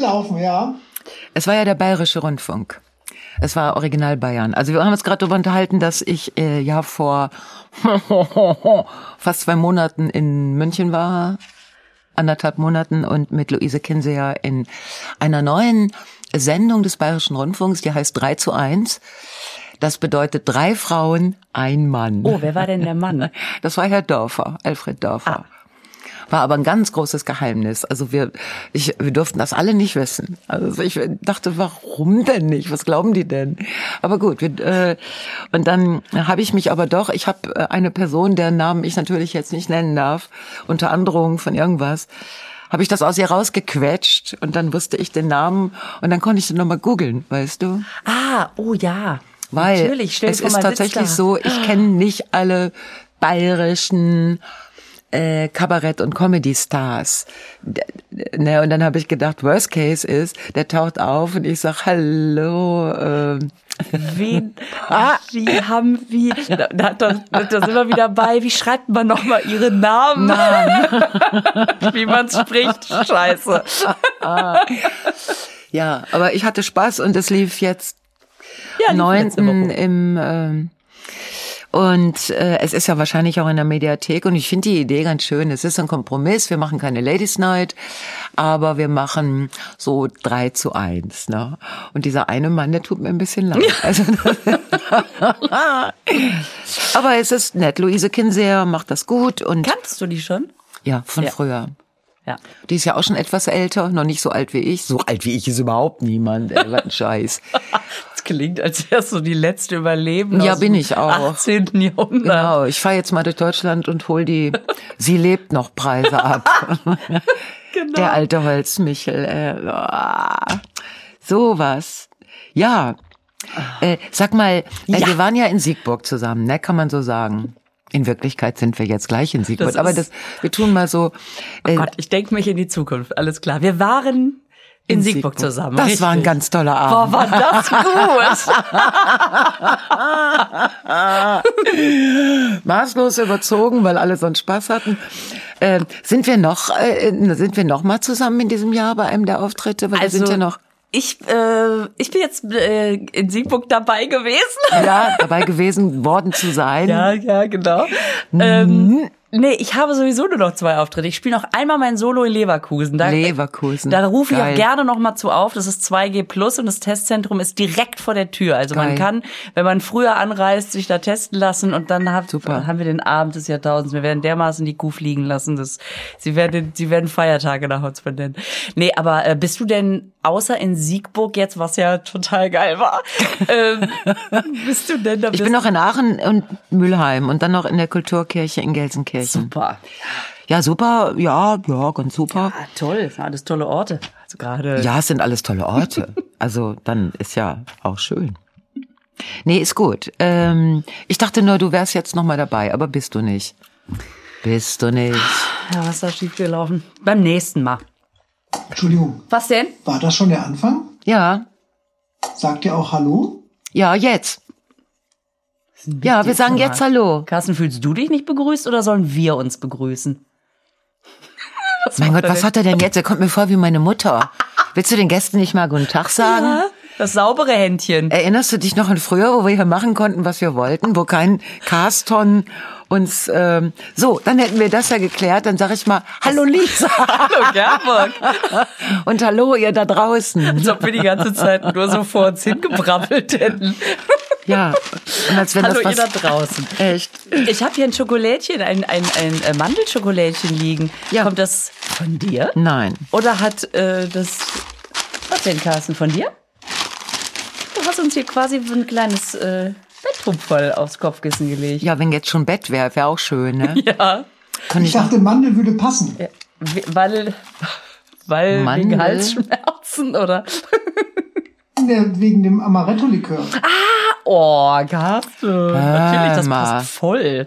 gelaufen, ja. Es war ja der Bayerische Rundfunk. Es war Original Bayern. Also wir haben uns gerade darüber unterhalten, dass ich äh, ja vor fast zwei Monaten in München war, anderthalb Monaten und mit Luise Kinseer in einer neuen Sendung des Bayerischen Rundfunks, die heißt 3 zu 1. Das bedeutet drei Frauen, ein Mann. Oh, wer war denn der Mann? Das war Herr Dörfer, Alfred Dörfer. Ah. War aber ein ganz großes Geheimnis. Also wir, ich, wir durften das alle nicht wissen. Also ich dachte, warum denn nicht? Was glauben die denn? Aber gut, wir, äh, und dann habe ich mich aber doch, ich habe äh, eine Person, deren Namen ich natürlich jetzt nicht nennen darf, unter Androhung von irgendwas, habe ich das aus ihr rausgequetscht und dann wusste ich den Namen und dann konnte ich den nochmal googeln, weißt du? Ah, oh ja. Weil Natürlich, es ist tatsächlich so, ich kenne nicht alle bayerischen äh, Kabarett- und Comedy-Stars. Ne, und dann habe ich gedacht, Worst Case ist, der taucht auf und ich sag Hallo. Äh, Wen, ah, wie haben wir, da, da, da, da sind wir wieder bei, wie schreibt man nochmal ihre Namen? Namen. wie man spricht, scheiße. ja, aber ich hatte Spaß und es lief jetzt ja, 9. im äh, und äh, es ist ja wahrscheinlich auch in der Mediathek und ich finde die Idee ganz schön. Es ist ein Kompromiss. Wir machen keine Ladies Night, aber wir machen so drei zu eins. Ne? Und dieser eine Mann, der tut mir ein bisschen leid. Also, aber es ist nett. Luise Kinseer macht das gut. und Kannst du die schon? Ja, von ja. früher. Ja. Die ist ja auch schon etwas älter, noch nicht so alt wie ich. So alt wie ich ist überhaupt niemand. Ey, was ein Scheiß. Das klingt, als wärst du die letzte Überlebende. Ja, bin ich auch. 18. Jahrhundert. Genau, ich fahre jetzt mal durch Deutschland und hol die Sie lebt noch Preise ab. genau. Der alte Holzmichel. Äh, oh, sowas. Ja. Äh, sag mal, äh, ja. wir waren ja in Siegburg zusammen, ne? Kann man so sagen. In Wirklichkeit sind wir jetzt gleich in Siegburg. aber das, wir tun mal so. Äh, oh Gott, ich denke mich in die Zukunft. Alles klar. Wir waren in, in Siegburg, Siegburg, zusammen. Das richtig. war ein ganz toller Abend. Boah, war das gut. Maßlos überzogen, weil alle so einen Spaß hatten. Äh, sind wir noch, äh, sind wir noch mal zusammen in diesem Jahr bei einem der Auftritte? Weil also, wir sind ja noch ich, äh, ich bin jetzt äh, in Siegburg dabei gewesen. Ja, dabei gewesen worden zu sein. Ja, ja, genau. Mhm. Ähm, Nee, ich habe sowieso nur noch zwei Auftritte. Ich spiele noch einmal mein Solo in Leverkusen. Da, Leverkusen. Da rufe ich auch gerne noch mal zu auf. Das ist 2G Plus und das Testzentrum ist direkt vor der Tür. Also Geil. man kann, wenn man früher anreist, sich da testen lassen und dann hat, Super. haben wir den Abend des Jahrtausends. Wir werden dermaßen die Kuh fliegen lassen. Das, sie werden, sie werden Feiertage nach uns benennen. Nee, aber äh, bist du denn außer in Siegburg jetzt, was ja total geil war, ähm, bist du denn da? Ich bin noch in Aachen und Mülheim und dann noch in der Kulturkirche in Gelsenkirchen. Super. Ja, super, ja, ja, ganz super. Ja, toll, das sind alles tolle Orte. Also gerade. Ja, es sind alles tolle Orte. also dann ist ja auch schön. Nee, ist gut. Ähm, ich dachte nur, du wärst jetzt noch mal dabei, aber bist du nicht. Bist du nicht. Ja, was ist da schiefgelaufen? Beim nächsten Mal. Entschuldigung. Was denn? War das schon der Anfang? Ja. Sagt ihr auch Hallo? Ja, jetzt. Ja, wir sagen jetzt Hallo. Carsten, fühlst du dich nicht begrüßt oder sollen wir uns begrüßen? Was mein Gott, was hat er denn jetzt? Er kommt mir vor wie meine Mutter. Willst du den Gästen nicht mal Guten Tag sagen? Ja, das saubere Händchen. Erinnerst du dich noch an früher, wo wir hier machen konnten, was wir wollten, wo kein Carston uns ähm, so, dann hätten wir das ja geklärt. Dann sag ich mal, hallo Lisa. hallo Gerburg. Und hallo ihr da draußen. Als ob wir die ganze Zeit nur so vor uns hingebrabbelt hätten. Ja, und als wenn Hallo das was, ihr da draußen. Echt. Ich habe hier ein Schokolädchen, ein, ein, ein äh, Mandelschokolädchen liegen. Ja. Kommt das von dir? Nein. Oder hat äh, das... Was denn, Carsten, von dir? Du hast uns hier quasi ein kleines... Äh, Voll aufs Kopfkissen gelegt. Ja, wenn jetzt schon Bett wäre, wäre auch schön, ne? ja. Kann ich, ich dachte, Mandel würde passen. Ja, weil, weil Mandel? wegen Halsschmerzen oder? wegen dem Amaretto-Likör. Ah, oh, Carsten. Natürlich, das passt voll.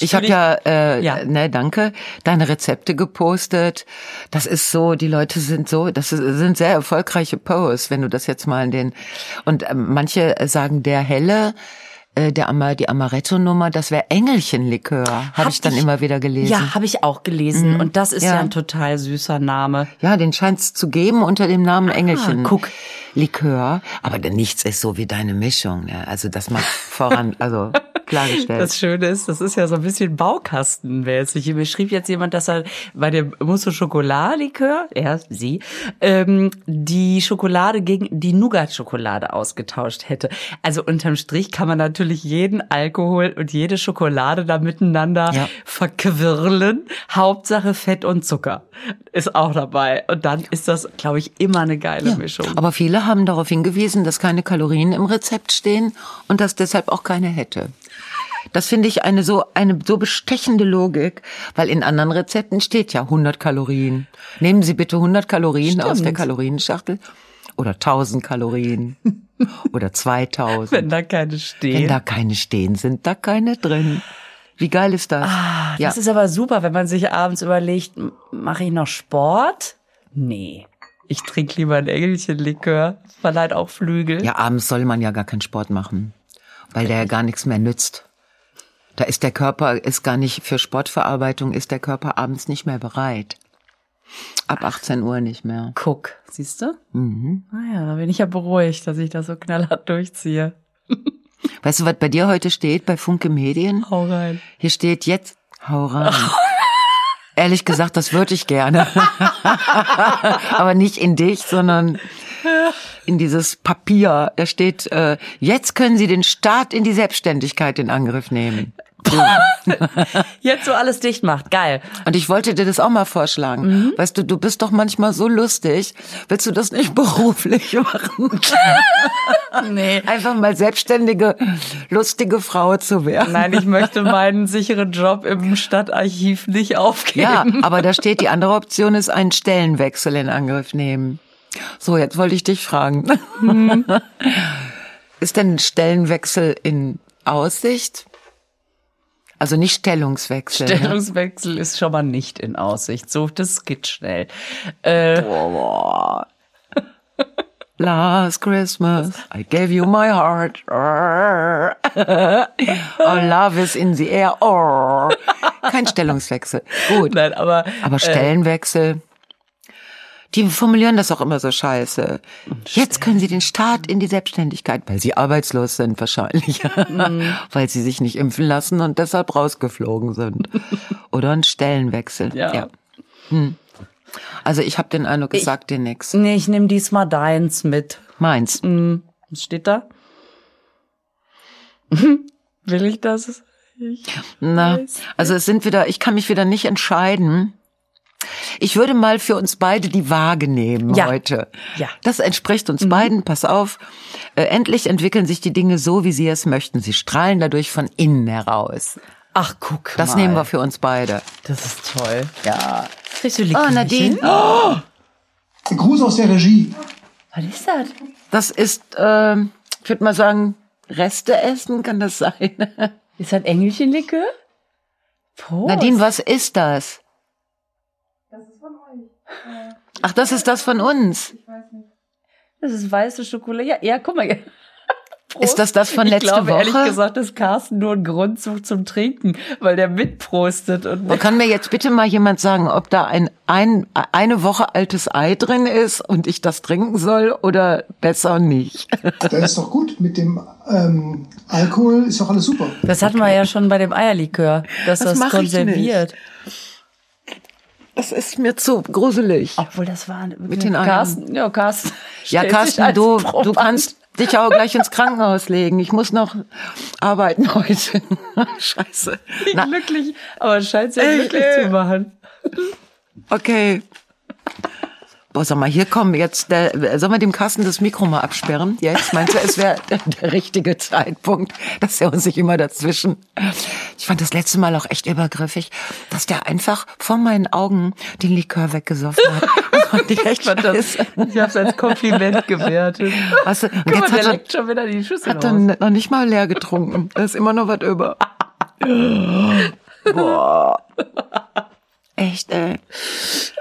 Ich habe ja, äh, ja, ne, danke, deine Rezepte gepostet. Das ist so, die Leute sind so, das sind sehr erfolgreiche Posts, wenn du das jetzt mal in den und äh, manche sagen der helle äh, der Ama die Amaretto-Nummer, das wäre Engelchenlikör, habe Hab ich dann ich- immer wieder gelesen. Ja, habe ich auch gelesen. Und das ist ja. Ja. ein total süßer Name. Ja, den scheint es zu geben unter dem Namen Engelchen. Ah, guck. Likör. Aber nichts ist so wie deine Mischung. Ne? Also das mal voran, also klargestellt. Das Schöne ist, das ist ja so ein bisschen Baukastenmäßig. Mir schrieb jetzt jemand, dass er bei dem Mousse au Chocolat Likör, er, sie, ähm, die Schokolade gegen die Nougat-Schokolade ausgetauscht hätte. Also unterm Strich kann man natürlich jeden Alkohol und jede Schokolade da miteinander Ja. verquirlen. Hauptsache Fett und Zucker ist auch dabei. Und dann ist das, glaube ich, immer eine geile Mischung. Aber viele haben darauf hingewiesen, dass keine Kalorien im Rezept stehen und dass deshalb auch keine hätte. Das finde ich eine so, eine so bestechende Logik, weil in anderen Rezepten steht ja 100 Kalorien. Nehmen Sie bitte 100 Kalorien aus der Stimmt. Kalorienschachtel oder 1000 Kalorien oder 2000. Wenn da keine stehen. Wenn da keine stehen, sind da keine drin. Wie geil ist das? Ah, Das ist aber super, wenn man sich abends überlegt, mache ich noch Sport? Nee. Ich trinke lieber ein Engelchenlikör. Verleiht auch Flügel. Ja, abends soll man ja gar keinen Sport machen, weil der ja gar nichts mehr nützt. Da ist der Körper, ist gar nicht, für Sportverarbeitung ist der Körper abends nicht mehr bereit. Ab 18 Uhr nicht mehr. Guck, siehst du? Mhm. Naja, da bin ich ja beruhigt, dass ich das so knallhart durchziehe. Weißt du, was bei dir heute steht, bei Funke Medien? Hau rein. Hier steht jetzt, hau rein. Ehrlich gesagt, das würde ich gerne. Aber nicht in dich, sondern in dieses Papier. Da steht, äh, jetzt können Sie den Start in die Selbstständigkeit in Angriff nehmen. Jetzt so alles dicht macht. Geil. Und ich wollte dir das auch mal vorschlagen. Mhm. Weißt du, du bist doch manchmal so lustig. Willst du das nicht beruflich machen? Nee. Einfach mal selbstständige, lustige Frau zu werden. Nein, ich möchte meinen sicheren Job im Stadtarchiv nicht aufgeben. Ja, aber da steht, die andere Option ist einen Stellenwechsel in Angriff nehmen. So, jetzt wollte ich dich fragen. Mhm. Ist denn ein Stellenwechsel in Aussicht? Also nicht Stellungswechsel. ne? Stellungswechsel ist schon mal nicht in Aussicht. So, das geht schnell. Äh, Last Christmas, I gave you my heart. oh, love is in the air. Oh. Kein Stellungswechsel. Gut. nein, aber Aber Stellenwechsel. Die formulieren das auch immer so scheiße. Jetzt können sie den Start in die Selbstständigkeit, weil sie arbeitslos sind wahrscheinlich, weil sie sich nicht impfen lassen und deshalb rausgeflogen sind. Oder ein Stellenwechsel. Ja. Hm. Also ich habe den Eindruck, es sagt dir nix. nee, ich nehme diesmal deins mit. Meins. Was steht da? Will ich das? Ich Na, weiß also es sind wieder, ich kann mich wieder nicht entscheiden. Ich würde mal für uns beide die Waage nehmen Ja. heute. Ja. Das entspricht uns beiden. Pass auf. Äh, endlich entwickeln sich die Dinge so, wie sie es möchten. Sie strahlen dadurch von innen heraus. Ach, guck Das mal. nehmen wir für uns beide. Das ist toll. Ja. Kriegst du Oh? Nadine. Gruß aus der Regie. Was ist das? Das ist, ähm, ich würde mal sagen, Reste essen, kann das sein? Ist das Engelchenlikör? Prost. Nadine, was ist das? Ach, das ist das von uns. Das ist weiße Schokolade. Ja, ja guck mal. Prost. Ist das das von ich letzte glaube, Woche? ehrlich gesagt, dass Carsten nur einen Grund sucht zum Trinken, weil der mitprostet. Und Und kann mir jetzt bitte mal jemand sagen, ob da ein, ein eine Woche altes Ei drin ist und ich das trinken soll oder besser nicht? Das ist doch gut. Mit dem ähm, Alkohol ist doch alles super. das hatten wir ja schon bei dem Eierlikör, dass Das das, mach ich konserviert. Das ist mir zu gruselig. Obwohl das war mit den. Carsten. Ja, Carsten. Ja, Carsten, du, du kannst dich auch gleich ins Krankenhaus legen. Ich muss noch arbeiten heute. Scheiße. Na, glücklich, aber es scheint sehr glücklich ey. zu machen. okay. Boah, sag mal, hier kommen jetzt, der, sollen wir dem Carsten das Mikro mal absperren? Jetzt meinst du, es wäre der richtige Zeitpunkt, dass er uns nicht immer dazwischen. Ich fand das letzte Mal auch echt übergriffig, dass der einfach vor meinen Augen den Likör weggesoffen hat. Das fand ich echt fand das-. Ich habe es als Kompliment gewertet. Weißt du, Guck mal, jetzt der hat er, leckt schon wieder die Schüssel hat dann noch nicht mal leer getrunken. Da ist immer noch was über. Boah. Echt, ey.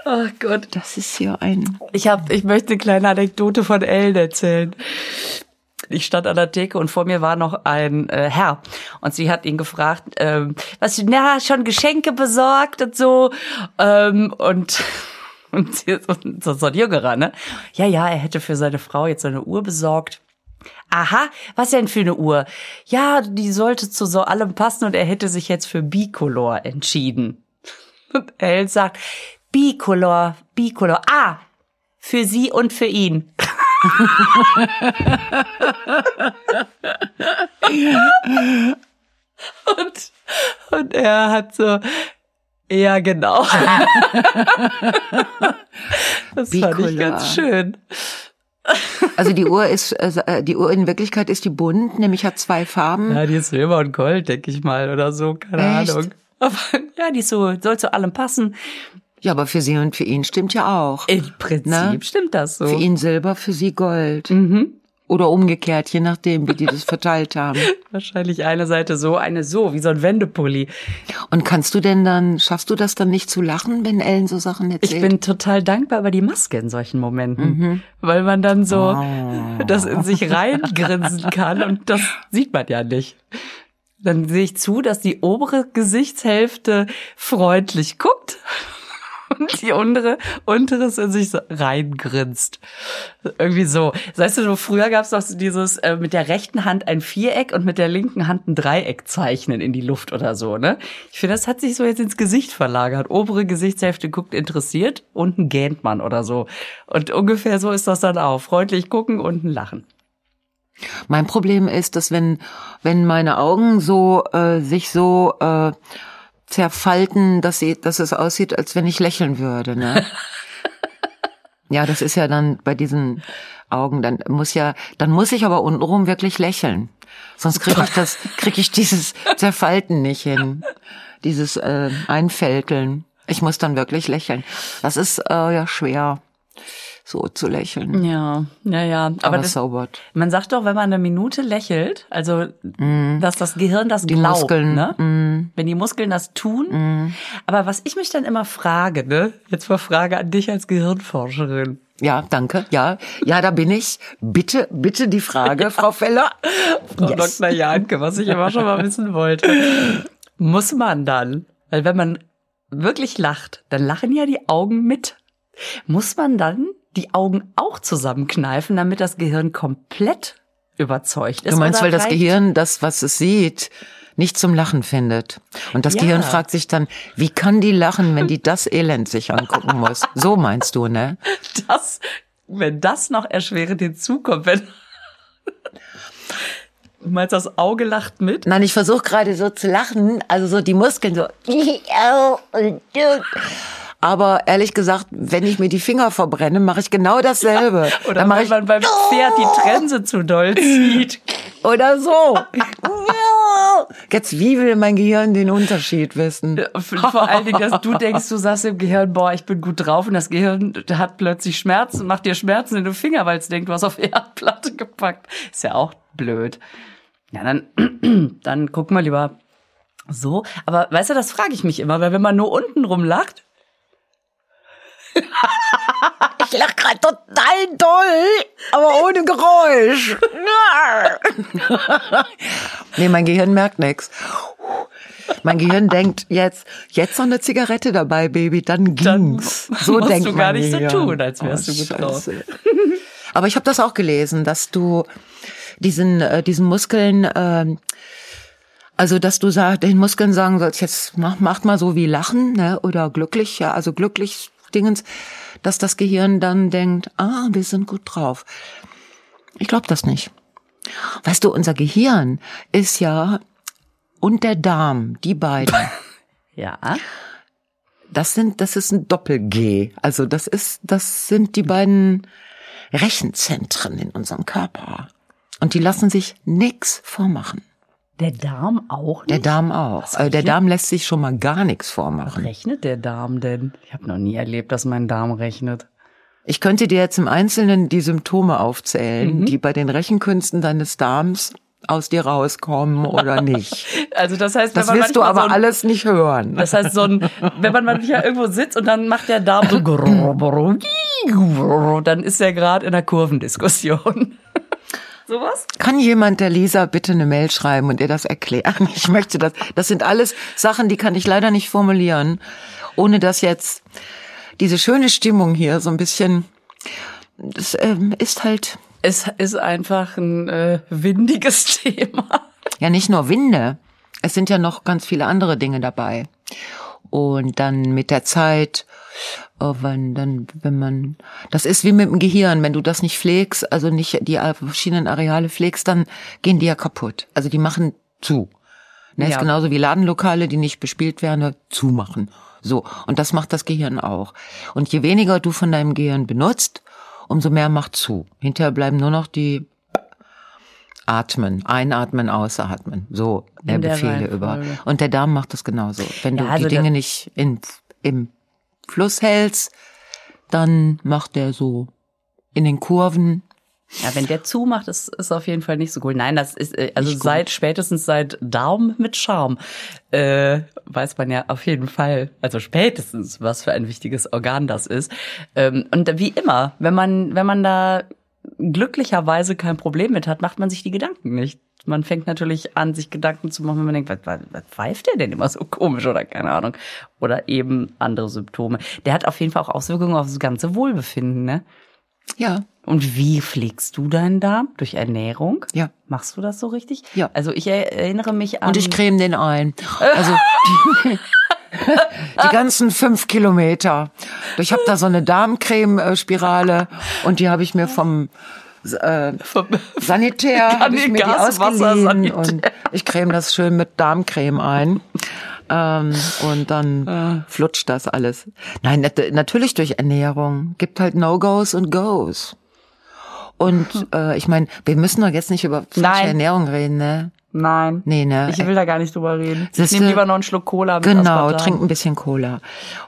Oh Gott. Das ist hier ein. Ich hab, ich möchte eine kleine Anekdote von Ellen erzählen. Ich stand an der Theke und vor mir war noch ein äh, Herr und sie hat ihn gefragt, ähm, was, na, schon Geschenke besorgt und so ähm, und und so, so ein Jüngerer, ne? Ja, ja, er hätte für seine Frau jetzt eine Uhr besorgt. Aha, was denn für eine Uhr? Ja, die sollte zu so allem passen und er hätte sich jetzt für Bicolor entschieden. Und Elle sagt, Bicolor, Bicolor. Ah, für sie und für ihn. und, und er hat so, ja, genau. das Bicolor. fand ich ganz schön. Also die Uhr ist, äh, die Uhr in Wirklichkeit ist die bunt, nämlich hat zwei Farben. Ja, die ist Silber und Gold, denke ich mal, oder so, keine Echt? Ahnung. Aber ja, die ist so, soll zu allem passen. Ja, aber für sie und für ihn stimmt ja auch. Im Prinzip ne? stimmt das so. Für ihn Silber, für sie Gold. Mhm. Oder umgekehrt, je nachdem, wie die das verteilt haben. Wahrscheinlich eine Seite so, eine so, wie so ein Wendepulli. Und kannst du denn dann, schaffst du das dann nicht zu lachen, wenn Ellen so Sachen erzählt? Ich bin total dankbar über die Maske in solchen Momenten. Mhm. Weil man dann so oh. das in sich reingrinsen kann und das sieht man ja nicht. Dann sehe ich zu, dass die obere Gesichtshälfte freundlich guckt und die untere, unteres in sich so reingrinst. Irgendwie so. Weißt du, früher gab es doch dieses äh, mit der rechten Hand ein Viereck und mit der linken Hand ein Dreieck zeichnen in die Luft oder so, ne? Ich finde, das hat sich so jetzt ins Gesicht verlagert. Obere Gesichtshälfte guckt interessiert, unten gähnt man oder so. Und ungefähr so ist das dann auch. Freundlich gucken, unten lachen. Mein Problem ist, dass wenn, wenn meine Augen so äh, sich so äh, zerfalten, dass, sie, dass es aussieht, als wenn ich lächeln würde. Ne? ja, das ist ja dann bei diesen Augen, dann muss ja, dann muss ich aber untenrum wirklich lächeln. Sonst kriege ich das, kriege ich dieses Zerfalten nicht hin. Dieses äh, Einfälteln. Ich muss dann wirklich lächeln. Das ist äh, ja schwer so zu lächeln. Ja, ja, ja. Aber, Aber das, so man sagt doch, wenn man eine Minute lächelt, also mm. dass das Gehirn das die glaubt, Muskeln, ne? Mm. wenn die Muskeln das tun. Mm. Aber was ich mich dann immer frage, ne, jetzt mal Frage an dich als Gehirnforscherin. Ja, danke. Ja, ja, da bin ich. Bitte, bitte die Frage, Frau Feller. Frau yes. Dr. Janke, was ich immer schon mal wissen wollte. Muss man dann, weil wenn man wirklich lacht, dann lachen ja die Augen mit. Muss man dann die Augen auch zusammenkneifen, damit das Gehirn komplett überzeugt ist. Du meinst, weil das Gehirn das, was es sieht, nicht zum Lachen findet. Und das ja. Gehirn fragt sich dann, wie kann die lachen, wenn die das Elend sich angucken muss? So meinst du, ne? Das, wenn das noch erschwerend hinzukommt, wenn Du meinst, das Auge lacht mit? Nein, ich versuche gerade so zu lachen, also so die Muskeln so. Aber ehrlich gesagt, wenn ich mir die Finger verbrenne, mache ich genau dasselbe. Ja, oder wenn man beim Pferd die Trense zu doll zieht. Oder so. Jetzt, wie will mein Gehirn den Unterschied wissen? Vor allen Dingen, dass du denkst, du sagst im Gehirn, boah, ich bin gut drauf und das Gehirn hat plötzlich Schmerzen, macht dir Schmerzen in den Finger, weil es denkt, du hast auf Erdplatte gepackt. Ist ja auch blöd. Ja, dann, dann gucken wir lieber so. Aber weißt du, das frage ich mich immer, weil wenn man nur unten rum lacht, ich lach gerade total doll, aber ohne Geräusch. nee, mein Gehirn merkt nichts. Mein Gehirn denkt jetzt, jetzt noch eine Zigarette dabei, Baby, dann ging's. Dann so musst denkt du gar nicht so tun, als wärst oh, du gut drauf. Aber ich habe das auch gelesen, dass du diesen äh, diesen Muskeln äh, also, dass du sag, den Muskeln sagen sollst, jetzt mach, macht mal so wie lachen, ne, oder glücklich, ja, also glücklich Dingens, dass das Gehirn dann denkt, ah, wir sind gut drauf. Ich glaube das nicht. Weißt du, unser Gehirn ist ja und der Darm, die beiden. ja. Das sind, das ist ein Doppel-G. Also das ist, das sind die beiden Rechenzentren in unserem Körper. Und die lassen sich nix vormachen. Der Darm auch nicht? Der Darm auch. Der Darm lässt sich schon mal gar nichts vormachen. Was rechnet der Darm denn? Ich habe noch nie erlebt, dass mein Darm rechnet. Ich könnte dir jetzt im Einzelnen die Symptome aufzählen, mhm. die bei den Rechenkünsten deines Darms aus dir rauskommen oder nicht. Also das heißt, das willst du aber so ein, alles nicht hören. Das heißt, so ein, wenn man manchmal irgendwo sitzt und dann macht der Darm so, dann ist er gerade in einer Kurvendiskussion. Sowas? Kann jemand der Lisa bitte eine Mail schreiben und ihr das erklären? Ich möchte das. Das sind alles Sachen, die kann ich leider nicht formulieren, ohne dass jetzt diese schöne Stimmung hier so ein bisschen, das ähm, ist halt. Es ist einfach ein äh, windiges Thema. Ja, nicht nur Winde. Es sind ja noch ganz viele andere Dinge dabei. Und dann mit der Zeit, wenn dann, wenn man, das ist wie mit dem Gehirn, wenn du das nicht pflegst, also nicht die verschiedenen Areale pflegst, dann gehen die ja kaputt. Also die machen zu. Ne, ja. Ist genauso wie Ladenlokale, die nicht bespielt werden, zumachen. So. Und das macht das Gehirn auch. Und je weniger du von deinem Gehirn benutzt, umso mehr macht zu. Hinterher bleiben nur noch die Atmen, einatmen, ausatmen, so der Befehle über. Und der Darm macht das genauso. Wenn ja, du also die Dinge nicht in, im Fluss hältst, dann macht der so in den Kurven. Ja, wenn der zumacht, ist, ist auf jeden Fall nicht so cool. Nein, das ist äh, also seit spätestens seit Darm mit Charme äh, weiß man ja auf jeden Fall, also spätestens, was für ein wichtiges Organ das ist. Ähm, und wie immer, wenn man wenn man da glücklicherweise kein Problem mit hat, macht man sich die Gedanken nicht. Man fängt natürlich an, sich Gedanken zu machen, wenn man denkt, was, was, was pfeift der denn immer so komisch oder keine Ahnung. Oder eben andere Symptome. Der hat auf jeden Fall auch Auswirkungen auf das ganze Wohlbefinden, ne? Ja. Und wie pflegst du deinen Darm? Durch Ernährung? Ja. Machst du das so richtig? Ja. Also ich erinnere mich an. Und ich creme den ein. Also die, ganzen fünf Kilometer. Ich habe da so eine Darmcreme-Spirale und die habe ich mir vom äh, Sanitär habe ich mir die ausgeliehen und ich creme das schön mit Darmcreme ein. Ähm, und dann ja. flutscht das alles. Nein, natürlich durch Ernährung. Gibt halt No-Gos und Goes. Und äh, ich meine, wir müssen doch jetzt nicht über falsche Ernährung reden, ne? Nein. Nee, ne? Ich will da gar nicht drüber reden. Siehste, ich nehme lieber noch einen Schluck Cola. Mit genau, Aspartam. trink ein bisschen Cola.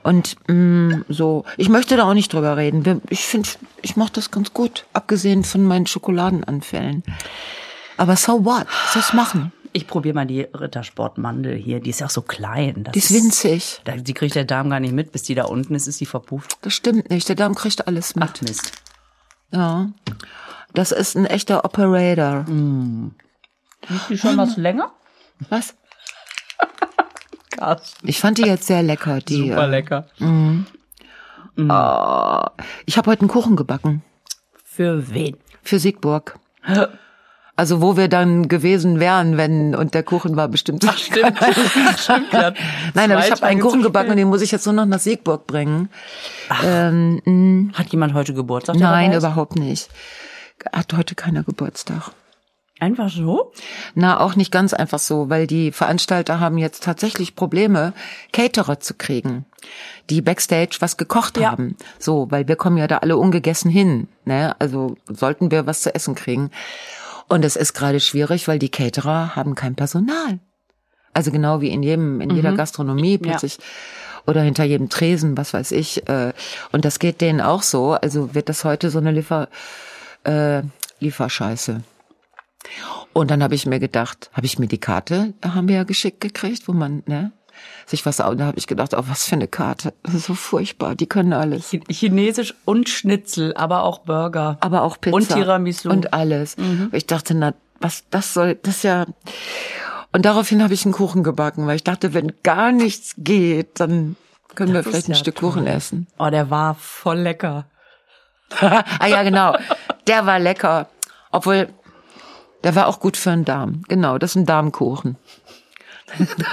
Und mh, mm, so, ich möchte da auch nicht drüber reden. Ich finde, ich mache das ganz gut, abgesehen von meinen Schokoladenanfällen. Aber so what? Was machen? Ich probiere mal die Rittersportmandel hier. Die ist ja auch so klein. Das die ist winzig. Da, die kriegt der Darm gar nicht mit. Bis die da unten ist, ist die verpufft. Das stimmt nicht. Der Darm kriegt alles mit. Ach Mist. Ja. Das ist ein echter Operator. Mm. Ist die schon was länger? Was? Krass. Ich fand die jetzt sehr lecker. Die, Super äh, lecker. Mm. Mm. Oh, ich habe heute einen Kuchen gebacken. Für wen? Für Siegburg. Also wo wir dann gewesen wären, wenn und der Kuchen war bestimmt. Ach, stimmt. stimmt ja. Nein, aber ich habe einen Kuchen gebacken und den muss ich jetzt nur noch nach Siegburg bringen. Ähm. Hat jemand heute Geburtstag? Nein, überhaupt nicht. Hat heute keiner Geburtstag. Einfach so? Na, auch nicht ganz einfach so, weil die Veranstalter haben jetzt tatsächlich Probleme, Caterer zu kriegen, die Backstage was gekocht ja. haben. So, weil wir kommen ja da alle ungegessen hin. Ne? Also sollten wir was zu essen kriegen. Und es ist gerade schwierig, weil die Caterer haben kein Personal. Also genau wie in jedem, in mhm. jeder Gastronomie plötzlich. Ja. Oder hinter jedem Tresen, was weiß ich. Äh, und das geht denen auch so. Also wird das heute so eine Liefer, äh, Lieferscheiße. Und dann habe ich mir gedacht, habe ich mir die Karte, haben wir ja geschickt gekriegt, wo man, ne, sich was, da habe ich gedacht, oh, was für eine Karte, so furchtbar, die können alles. Chinesisch und Schnitzel, aber auch Burger. Aber auch Pizza. Und Tiramisu. Und alles. Mhm. Ich dachte, na, was, das soll, das ja, und daraufhin habe ich einen Kuchen gebacken, weil ich dachte, wenn gar nichts geht, dann können das wir vielleicht ein ja Stück toll. Kuchen essen. Oh, der war voll lecker. ah ja, genau. Der war lecker. Obwohl, der war auch gut für den Darm. Genau, das ist ein Darmkuchen.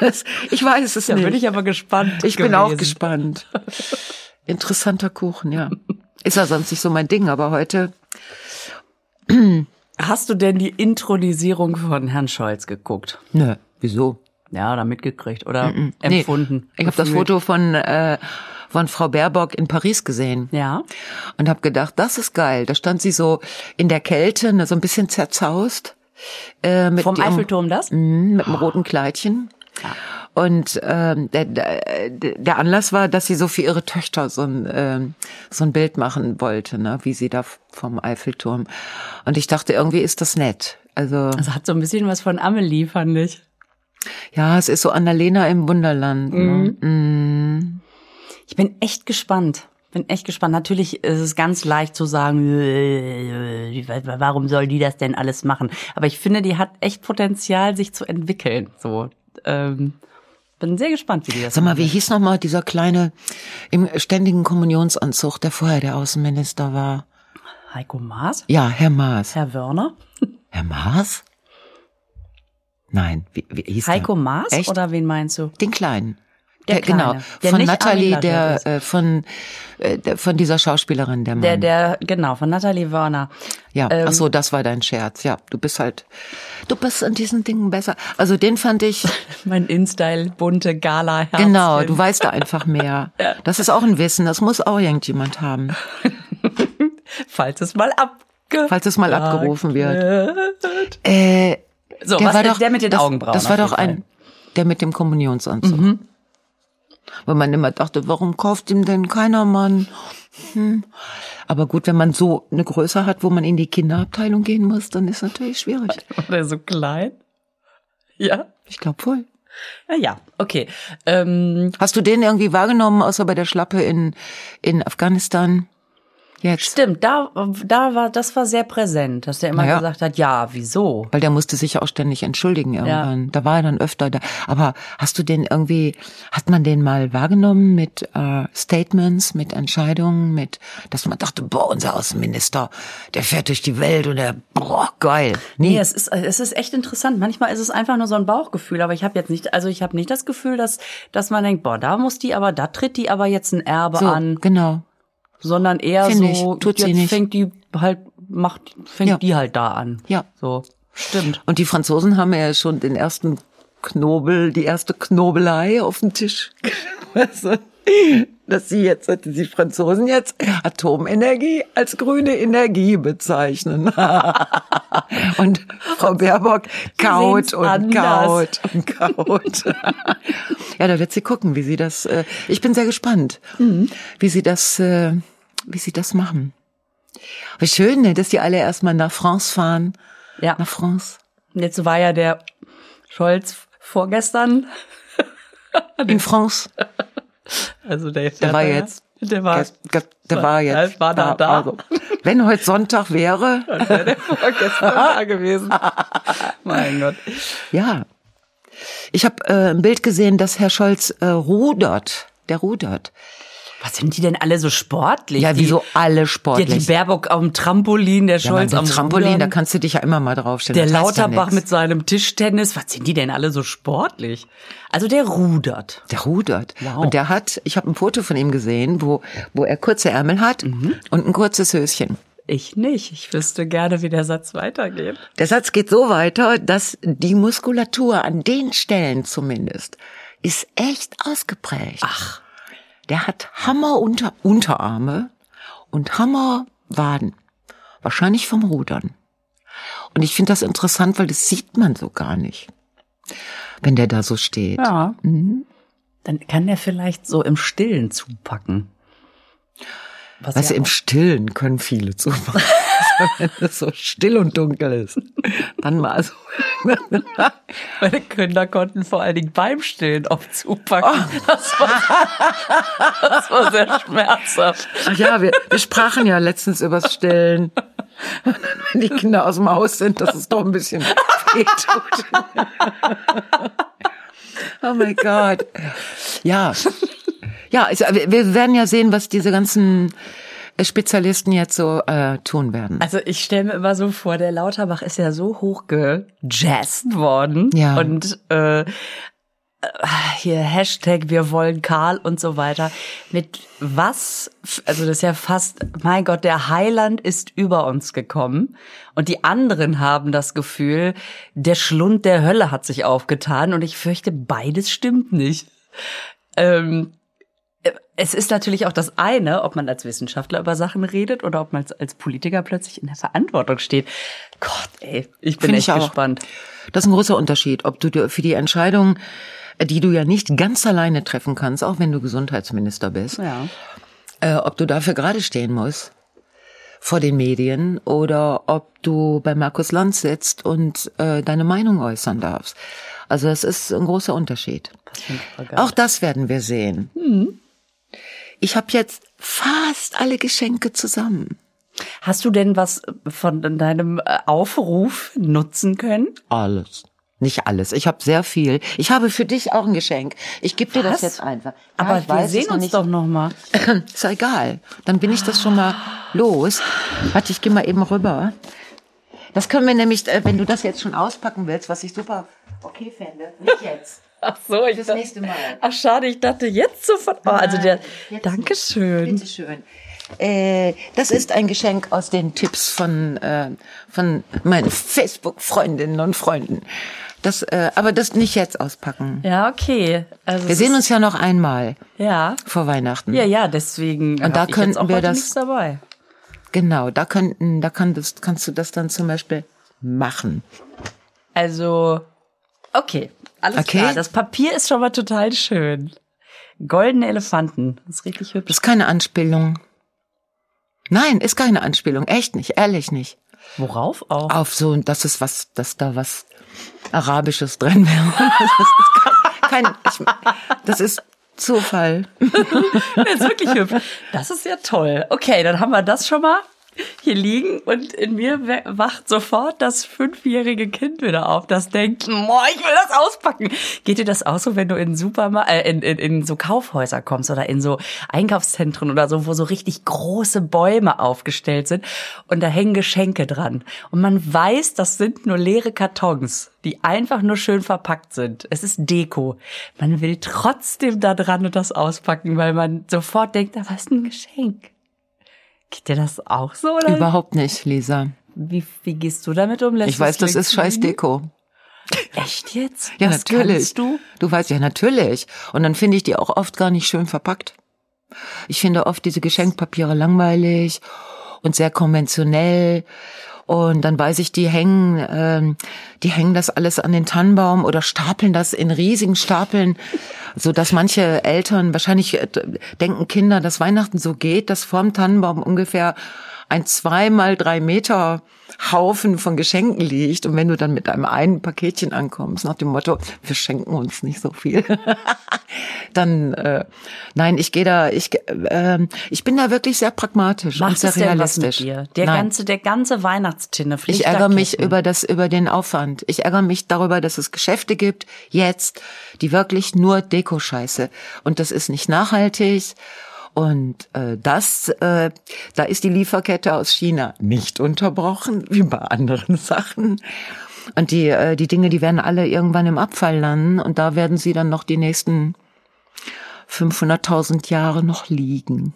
Das, ich weiß es da nicht. Da bin ich aber gespannt. Ich gewesen. bin auch gespannt. Interessanter Kuchen, ja. Ist ja sonst nicht so mein Ding, aber heute. Hast du denn die Intronisierung von Herrn Scholz geguckt? Nö, wieso? Ja, oder mitgekriegt oder mm -mm. empfunden. Nee, ich habe das Foto von äh, von Frau Baerbock in Paris gesehen. Ja. Und habe gedacht, das ist geil. Da stand sie so in der Kälte, ne, so ein bisschen zerzaust äh, mit Vom dem, Eiffelturm das? Mh, mit dem roten Kleidchen. Ja. Und ähm, der, der, Anlass war, dass sie so für ihre Töchter so ein, äh, so ein Bild machen wollte, ne, wie sie da vom Eiffelturm. Und ich dachte, irgendwie ist das nett. Also, also hat so ein bisschen was von Amelie, fand ich. Ja, es ist so Annalena im Wunderland. Ne? Mhm. Mm. Ich bin echt gespannt bin echt gespannt. Natürlich ist es ganz leicht zu sagen, die wie, warum soll die das denn alles machen? Aber ich finde, die hat echt Potenzial, sich zu entwickeln. So, ähm, bin sehr gespannt, wie die das Sag mal, wie hieß noch mal dieser kleine im ständigen Kommunionsanzug, der vorher der Außenminister war? Heiko Maas? Ja, Herr Maas. Herr Wörner? Herr Maas? Nein, wie, wie hieß Heiko der? Maas Echt? oder wen meinst du? Den kleinen. Der genau, Kleine, der von Natalie, der äh, von äh, der, von dieser Schauspielerin, der Mann. Der, der, genau, von Nathalie Wörner. ja, ähm, ach so, das war dein Scherz. Ja, du bist halt, du bist an diesen Dingen besser. Also den fand ich, Mein InStyle bunte Gala Herzchen. genau, du weißt da einfach mehr. Das ist auch ein Wissen, das muss auch irgendjemand haben, Falls es mal ab. falls es mal abgerufen wird. Äh, So, der was war doch, der mit den das, Augenbrauen? Das war doch ein, der mit dem Kommunionsanzug. Mhm. Weil man immer dachte, warum kauft ihm denn keiner Mann? Hm. Aber gut, wenn man so eine Größe hat, wo man in die Kinderabteilung gehen muss, dann ist natürlich schwierig. War der so klein? Ja. Ich glaube wohl. Ja, ja, okay. Ähm, Hast du den irgendwie wahrgenommen, außer bei der Schlappe in, in Afghanistan? Jetzt. stimmt, da, da war, das war sehr präsent, dass der immer Naja. gesagt hat, ja, wieso? Weil der musste sich ja auch ständig entschuldigen irgendwann. Da war er dann öfter da. Aber hast du den irgendwie, hat man den mal wahrgenommen mit äh, Statements, mit Entscheidungen, mit, dass man dachte, boah, unser Außenminister, der fährt durch die Welt und der, boah, geil. Nee, es ist, es ist echt interessant. Manchmal ist es einfach nur so ein Bauchgefühl, aber ich habe jetzt nicht, also ich habe nicht das Gefühl, dass, dass man denkt, boah, da muss die aber, da tritt die aber jetzt ein Erbe so, an, genau. Sondern eher Finde so, ich, tut sie jetzt nicht. fängt die halt, macht, fängt Ja. die halt da an. Ja. So. Stimmt. Und die Franzosen haben ja schon den ersten Knobel, die erste Knobelei auf den Tisch. Weißt du? Dass sie jetzt, dass die Franzosen jetzt Atomenergie als grüne Energie bezeichnen. und Frau Baerbock kaut und anders. kaut und kaut. ja, da wird sie gucken, wie sie das, äh, ich bin sehr gespannt, wie sie das, äh, wie sie das machen. Wie schön, ne, dass die alle erstmal nach France fahren. Ja. Nach France. Jetzt war ja der Scholz vorgestern, In France. also der, Der war jetzt. der war, gest- Der war jetzt. war da, da. Also, wenn heute Sonntag wäre, wäre der vorgestern da gewesen. mein Gott. ja. Ich habe äh, ein Bild gesehen, dass Herr Scholz äh, rudert. Der rudert. Was sind die denn alle so sportlich? Ja, die, wieso alle Die, die sportlich? Baerbock auf dem Trampolin, der ja, Scholz der am Trampolin, Rudern, da kannst du dich ja immer mal draufstellen. der ja Lauterbach nix. mit seinem Tischtennis. Was sind die denn alle so sportlich? Also der rudert. Der rudert. Wow. Und der hat, ich habe ein Foto von ihm gesehen, wo, wo er kurze Ärmel hat Mhm. und ein kurzes Höschen. Ich nicht. Ich wüsste gerne, wie der Satz weitergeht. Der Satz geht so weiter, dass die Muskulatur an den Stellen zumindest ist echt ausgeprägt. Ach. Der hat Hammer unter Unterarme und Hammer Waden. Wahrscheinlich vom Rudern. Und ich finde das interessant, weil das sieht man so gar nicht, wenn der da so steht. Ja. Dann kann der vielleicht so im Stillen zupacken. Was du, ja im Stillen können viele zumachen. wenn es so still und dunkel ist. Dann mal so. Meine Kinder konnten vor allen Dingen beim Stillen oft zupacken. Oh. Das, war, das war sehr schmerzhaft. Ach ja, wir, wir sprachen ja letztens übers Stillen. Wenn die Kinder aus dem Haus sind, dass es doch ein bisschen weh tut. Oh mein Gott. Ja. Ja, wir werden ja sehen, was diese ganzen Spezialisten jetzt so äh, tun werden. Also ich stelle mir immer so vor, der Lauterbach ist ja so hoch gejazzt worden. Ja. Und äh, hier Hashtag wir wollen Karl und so weiter. Mit was, also das ist ja fast, mein Gott, der Heiland ist über uns gekommen und die anderen haben das Gefühl, der Schlund der Hölle hat sich aufgetan und ich fürchte, beides stimmt nicht. Ähm, es ist natürlich auch das eine, ob man als Wissenschaftler über Sachen redet oder ob man als, Politiker plötzlich in der Verantwortung steht. Gott, ey, ich bin Find echt ich gespannt. Das ist ein großer Unterschied, ob du für die Entscheidung, die du ja nicht ganz alleine treffen kannst, auch wenn du Gesundheitsminister bist, Ja. äh, ob du dafür gerade stehen musst vor den Medien oder ob du bei Markus Lanz sitzt und äh, deine Meinung äußern darfst. Also das ist ein großer Unterschied. Auch das werden wir sehen. Ich habe jetzt fast alle Geschenke zusammen. Hast du denn was von deinem äh, Aufruf nutzen können? Alles. Nicht alles. Ich habe sehr viel. Ich habe für dich auch ein Geschenk. Ich gebe dir das jetzt einfach. Ja, Aber ich wir sehen uns nicht- doch noch mal. Ist ja egal. Dann bin ich das schon mal los. Warte, ich gehe mal eben rüber. Das können wir nämlich, äh, wenn du das jetzt schon auspacken willst, was ich super okay fände. Nicht jetzt. Ach so, ich Das dachte- nächste Mal. Ach schade, ich dachte jetzt sofort. Oh, also der. Jetzt- Dankeschön. Bitteschön. Äh, das ist ein Geschenk aus den Tipps von, äh, von meinen Facebook-Freundinnen und Freunden. Das, äh, aber das nicht jetzt auspacken. Ja, okay. Also Wir sehen uns ja noch einmal Ja. vor Weihnachten. Ja, ja, deswegen. Und da könnten wir das- dabei. Genau, da könnten, da kann das, kannst du das dann zum Beispiel machen. Also, okay, alles Okay. klar. Das Papier ist schon mal total schön. Goldene Elefanten. Das ist richtig hübsch. Das ist keine Anspielung. Nein, ist keine Anspielung. Echt nicht, ehrlich nicht. Worauf auch? Auf so, das ist was, dass da was Arabisches drin wäre. Das ist kein, ich, das ist Zufall. Das ist wirklich hübsch. Das ist ja toll. Okay, dann haben wir das schon mal hier liegen und in mir wacht sofort das fünfjährige Kind wieder auf, das denkt, boah, ich will das auspacken. Geht dir das auch so, wenn du in Supermarkt, äh, in, in, in so Kaufhäuser kommst oder in so Einkaufszentren oder so, wo so richtig große Bäume aufgestellt sind und da hängen Geschenke dran und man weiß, das sind nur leere Kartons, die einfach nur schön verpackt sind. Es ist Deko. Man will trotzdem da dran und das auspacken, weil man sofort denkt, da was ein Geschenk. Geht dir das auch so? Oder Überhaupt nicht, Lisa. wie, wie gehst du damit um? Lässt Ich weiß, das ist scheiß? Deko. Echt jetzt? Ja, das natürlich. Du? Du weißt ja, natürlich. Und dann finde ich die auch oft gar nicht schön verpackt. Ich finde oft diese Geschenkpapiere langweilig und sehr konventionell. Und dann weiß ich, die hängen, ähm, die hängen das alles an den Tannenbaum oder stapeln das in riesigen Stapeln, so dass manche Eltern wahrscheinlich äh, denken Kinder, dass Weihnachten so geht, dass vorm Tannenbaum ungefähr ein zwei mal drei Meter Haufen von Geschenken liegt. Und wenn du dann mit einem einen Paketchen ankommst, nach dem Motto, wir schenken uns nicht so viel, dann, äh, nein, ich gehe da, ich, äh, ich bin da wirklich sehr pragmatisch und Macht sehr was mit realistisch. Der nein. ganze, der ganze Weihnachtstinne. Ich ärgere mich über das, über den Aufwand. Ich ärgere mich darüber, dass es Geschäfte gibt, jetzt, die wirklich nur Deko-Scheiße. Und das ist nicht nachhaltig. Und äh, das, äh, da ist die Lieferkette aus China nicht unterbrochen, wie bei anderen Sachen. Und die, äh, die Dinge, die werden alle irgendwann im Abfall landen und da werden sie dann noch die nächsten 500.000 Jahre noch liegen.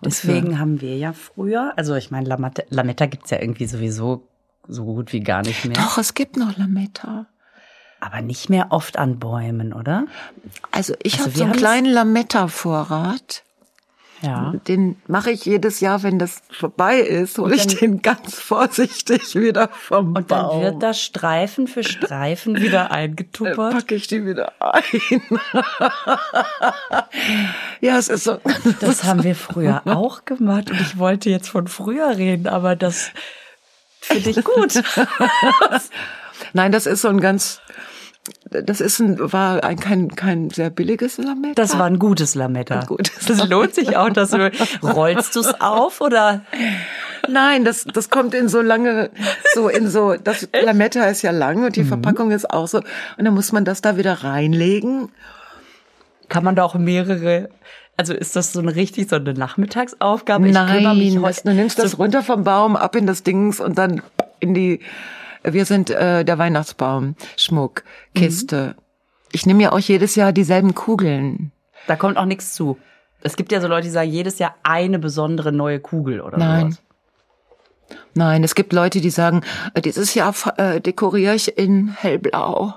Und Deswegen haben wir ja früher, also ich meine, Lametta, Lametta gibt's ja irgendwie sowieso so gut wie gar nicht mehr. Doch, es gibt noch Lametta. Aber nicht mehr oft an Bäumen, oder? Also ich Also habe so einen kleinen Lametta-Vorrat. Ja. Den mache ich jedes Jahr, wenn das vorbei ist, hole ich dann- den ganz vorsichtig wieder vom Und dann Baum. wird das Streifen für Streifen wieder Dann eingetuppert. packe ich die wieder ein. ja, es ist so. Das haben wir früher auch gemacht und ich wollte jetzt von früher reden, aber das finde ich gut. Nein, das ist so ein ganz. Das ist ein, war ein kein kein sehr billiges Lametta. Das war ein gutes Lametta. Ein gutes das lohnt sich auch, dass du rollst du es auf oder Nein, das, das kommt in so lange, so in so, das Lametta ist ja lang und die Verpackung ist auch so. Und dann muss man das da wieder reinlegen. kann man da auch mehrere also ist das so eine richtig so eine Nachmittagsaufgabe? Ich mich Nein, heute- das, du nimmst das runter vom Baum, ab in das Dings und dann in die, wir sind äh, der Weihnachtsbaum, Schmuck, Kiste. Ich nehme ja auch jedes Jahr dieselben Kugeln. Da kommt auch nichts zu. Es gibt ja so Leute, die sagen jedes Jahr eine besondere neue Kugel oder Nein. sowas. Nein, es gibt Leute, die sagen, äh, dieses Jahr äh, dekoriere ich in hellblau.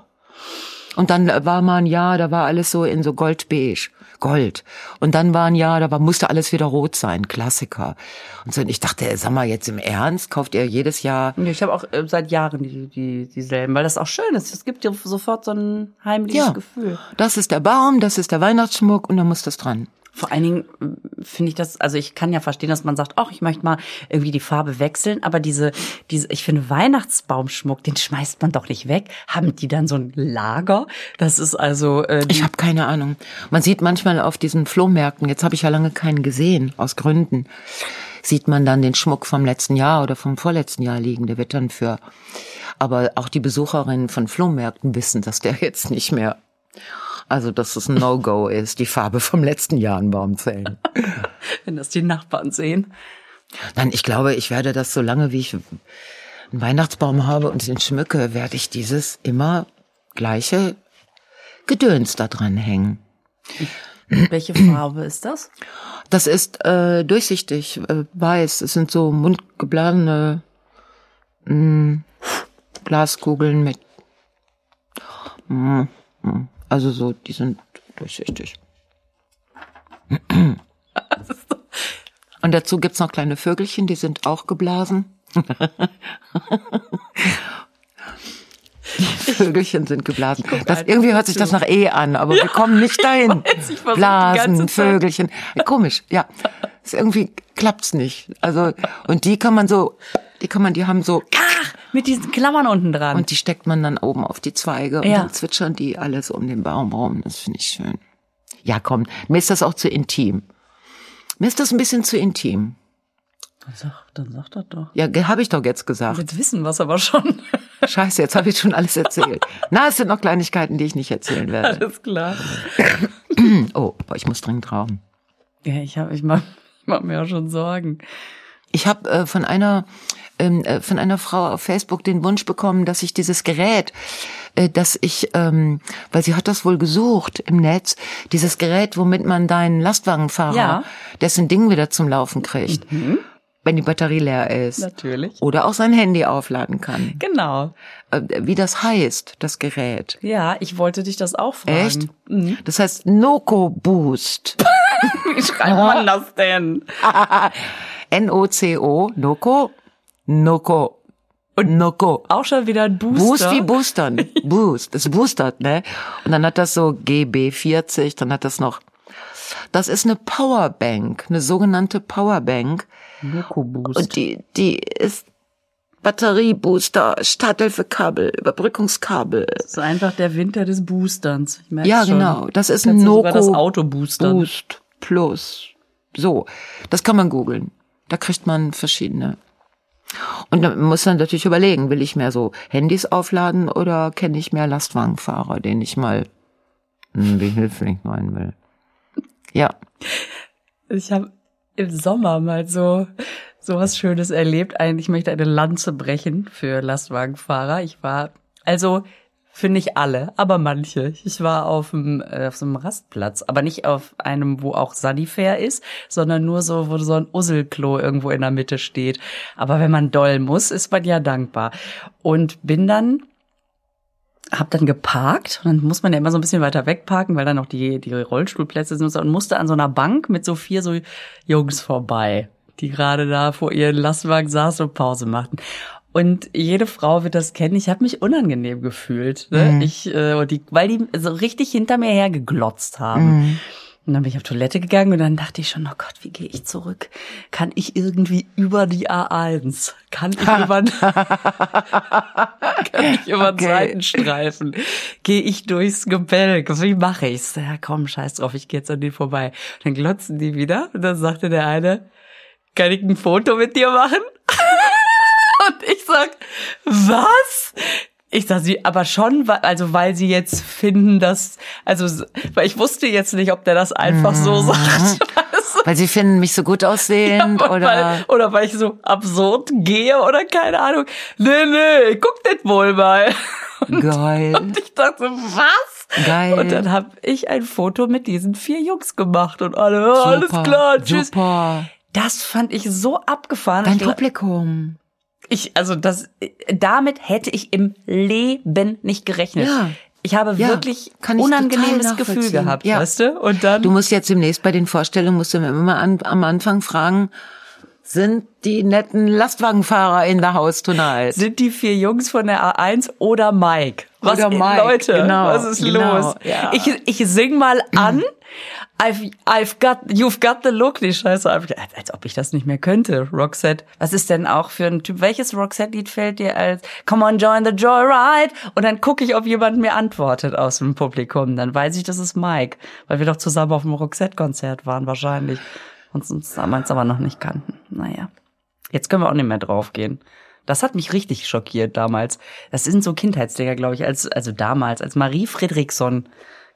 Und dann war mal ein Jahr, da war alles so in so goldbeige, Gold. Und dann war ein Jahr, da musste alles wieder rot sein, Klassiker. Und so, und ich dachte, sag mal jetzt im Ernst, kauft ihr jedes Jahr Nee, Ich habe auch äh, seit Jahren die, die, dieselben, weil das auch schön ist. Es gibt dir sofort so ein heimliches Ja. Gefühl. Das ist der Baum, das ist der Weihnachtsschmuck und da muss das dran. Vor allen Dingen äh, finde ich das, also ich kann ja verstehen, dass man sagt, ach, ich möchte mal irgendwie die Farbe wechseln, aber diese, diese, ich finde Weihnachtsbaumschmuck, den schmeißt man doch nicht weg. Haben die dann so ein Lager? Das ist also. Äh, ich habe keine Ahnung. Man sieht manchmal auf diesen Flohmärkten, jetzt habe ich ja lange keinen gesehen, aus Gründen, sieht man dann den Schmuck vom letzten Jahr oder vom vorletzten Jahr liegen. Der wird dann für. Aber auch die Besucherinnen von Flohmärkten wissen, dass der jetzt nicht mehr also, dass es ein No-Go ist, die Farbe vom letzten Jahr in Baumzellen. Wenn das die Nachbarn sehen. Nein, ich glaube, ich werde das so lange, wie ich einen Weihnachtsbaum habe und den schmücke, werde ich dieses immer gleiche Gedöns da dran hängen. Welche Farbe ist das? Das ist äh, durchsichtig, äh, weiß. Es sind so mundgebladene mh, mm, Glaskugeln mit mh, mm, mh, mm. Also so, die sind durchsichtig. Und dazu gibt's noch kleine Vögelchen, die sind auch geblasen. Vögelchen sind geblasen. Das, irgendwie hört sich das nach E an, aber wir kommen nicht dahin. Blasen, Vögelchen. Komisch, ja. Ist irgendwie klappt's nicht. Also, und die kann man so, die kann man, die haben so, mit diesen Klammern unten dran. Und die steckt man dann oben auf die Zweige und ja. dann zwitschern die alles um den Baum rum. Das finde ich schön. Ja, komm, mir ist das auch zu intim. Mir ist das ein bisschen zu intim. Dann sag, dann sag das doch. Ja, habe ich doch jetzt gesagt. Jetzt wissen wir es aber schon. Scheiße, jetzt habe ich schon alles erzählt. Na, es sind noch Kleinigkeiten, die ich nicht erzählen werde. Alles klar. oh, ich muss dringend rauchen. Ja, ich habe, ich mach, ich mach mir auch schon Sorgen. Ich habe äh, von einer ähm, äh, von einer Frau auf Facebook den Wunsch bekommen, dass ich dieses Gerät, äh, dass ich, ähm, weil sie hat das wohl gesucht im Netz, dieses Gerät, womit man deinen Lastwagenfahrer, ja. dessen Ding wieder zum Laufen kriegt. Mhm wenn die Batterie leer ist. Natürlich. Oder auch sein Handy aufladen kann. Genau. Äh, wie das heißt, das Gerät. Ja, ich wollte dich das auch fragen. Echt? Mhm. Das heißt Noco Boost. wie schreibt man das denn? N-O-C-O, Noco Noko. Und Noko. Auch schon wieder ein Booster. Boost wie Boostern. Boost. Das boostert, ne? Und dann hat das so GB40, dann hat das noch, das ist eine Powerbank, eine sogenannte Powerbank. Noko Boost. Und die, die ist Batteriebooster, Starthilfekabel, Überbrückungskabel. Das ist einfach der Winter des Boosterns. Ich merke ja, schon. genau. Das ist ein Noko das Auto boostern. Boost Plus. So. Das kann man googeln. Da kriegt man verschiedene und dann muss man natürlich überlegen, will ich mehr so Handys aufladen oder kenne ich mehr Lastwagenfahrer, den ich mal hm, behilflich meinen will. Ja. Ich habe im Sommer mal so so was Schönes erlebt. Eigentlich möchte eine Lanze brechen für Lastwagenfahrer. Ich war also für nicht alle, aber manche. Ich war auf, dem, äh, auf so einem Rastplatz, aber nicht auf einem, wo auch Sanifair ist, sondern nur so, wo so ein Usselklo irgendwo in der Mitte steht. Aber wenn man doll muss, ist man ja dankbar. Und bin dann hab dann geparkt und dann muss man ja immer so ein bisschen weiter wegparken, weil dann noch die, die Rollstuhlplätze sind und musste an so einer Bank mit so vier so Jungs vorbei, die gerade da vor ihren Lastwagen saßen und Pause machten. Und jede Frau wird das kennen. Ich habe mich unangenehm gefühlt, ne? Mhm. ich, äh, die, weil die so richtig hinter mir her geglotzt haben. Mhm. Und dann bin ich auf Toilette gegangen und dann dachte ich schon, oh Gott, wie gehe ich zurück? Kann ich irgendwie über die A1? Kann ich über, kann ich über okay. Seitenstreifen? Gehe ich durchs Gebälk? Wie mache ich's? Ja, komm, scheiß drauf, ich gehe jetzt an denen vorbei. Und dann glotzen die wieder und dann sagte der eine, kann ich ein Foto mit dir machen? Und ich sag, was? Ich sag sie, aber schon, also weil sie jetzt finden, dass, also, weil ich wusste jetzt nicht, ob der das einfach so mhm. sagt. Weil sie finden mich so gut aussehend ja, oder weil, oder weil ich so absurd gehe oder keine Ahnung. Nee, nee, guck das wohl mal. Und, Geil. Und ich dachte, was? Geil. Und dann habe ich ein Foto mit diesen vier Jungs gemacht und alle, super, alles klar, tschüss. Super. Das fand ich so abgefahren. Dein Publikum. Ich, also das, damit hätte ich im Leben nicht gerechnet. Ja. Ich habe ja, wirklich unangenehmes Gefühl gehabt, ja. weißt du? Und dann. Du musst jetzt demnächst bei den Vorstellungen, musst du mir immer an, am Anfang fragen, sind die netten Lastwagenfahrer in der tonight? Sind die vier Jungs von der A1 oder Mike? Was, oder Mike, Leute, genau, was ist genau, los? Ja. Ich, ich sing mal an, I've, I've got, you've got the look, die Scheiße. Als ob ich das nicht mehr könnte, Roxette. Was ist denn auch für ein Typ? Welches Roxette-Lied fällt dir als Come on, join the Joyride? Und dann gucke ich, ob jemand mir antwortet aus dem Publikum. Dann weiß ich, das ist Mike, weil wir doch zusammen auf dem Roxette-Konzert waren, wahrscheinlich. Und uns damals aber noch nicht kannten. Naja. Jetzt können wir auch nicht mehr draufgehen. Das hat mich richtig schockiert damals. Das sind so Kindheitsdinger, glaube ich, als, also damals, als Marie Fredriksson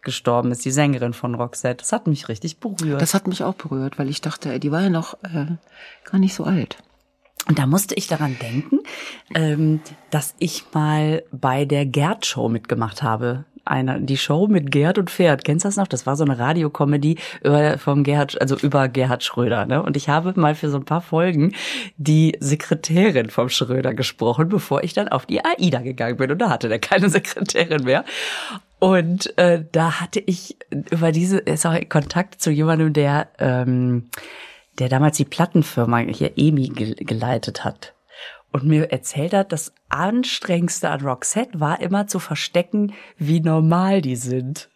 gestorben ist, die Sängerin von Roxette. Das hat mich richtig berührt. Das hat mich auch berührt, weil ich dachte, die war ja noch äh, gar nicht so alt. Und da musste ich daran denken, ähm, dass ich mal bei der Gerd-Show mitgemacht habe eine, die Show mit Gerhard und Pferd. Kennst du das noch? Das war so eine Radiokomödie über, vom Gerhard, also über Gerhard Schröder, ne? Und ich habe mal für so ein paar Folgen die Sekretärin vom Schröder gesprochen, bevor ich dann auf die AIDA gegangen bin. Und da hatte der keine Sekretärin mehr. Und äh, da hatte ich über diese, ist auch Kontakt zu jemandem, der, ähm, der damals die Plattenfirma hier EMI geleitet hat und mir erzählt hat, das Anstrengendste an Roxette war immer zu verstecken, wie normal die sind.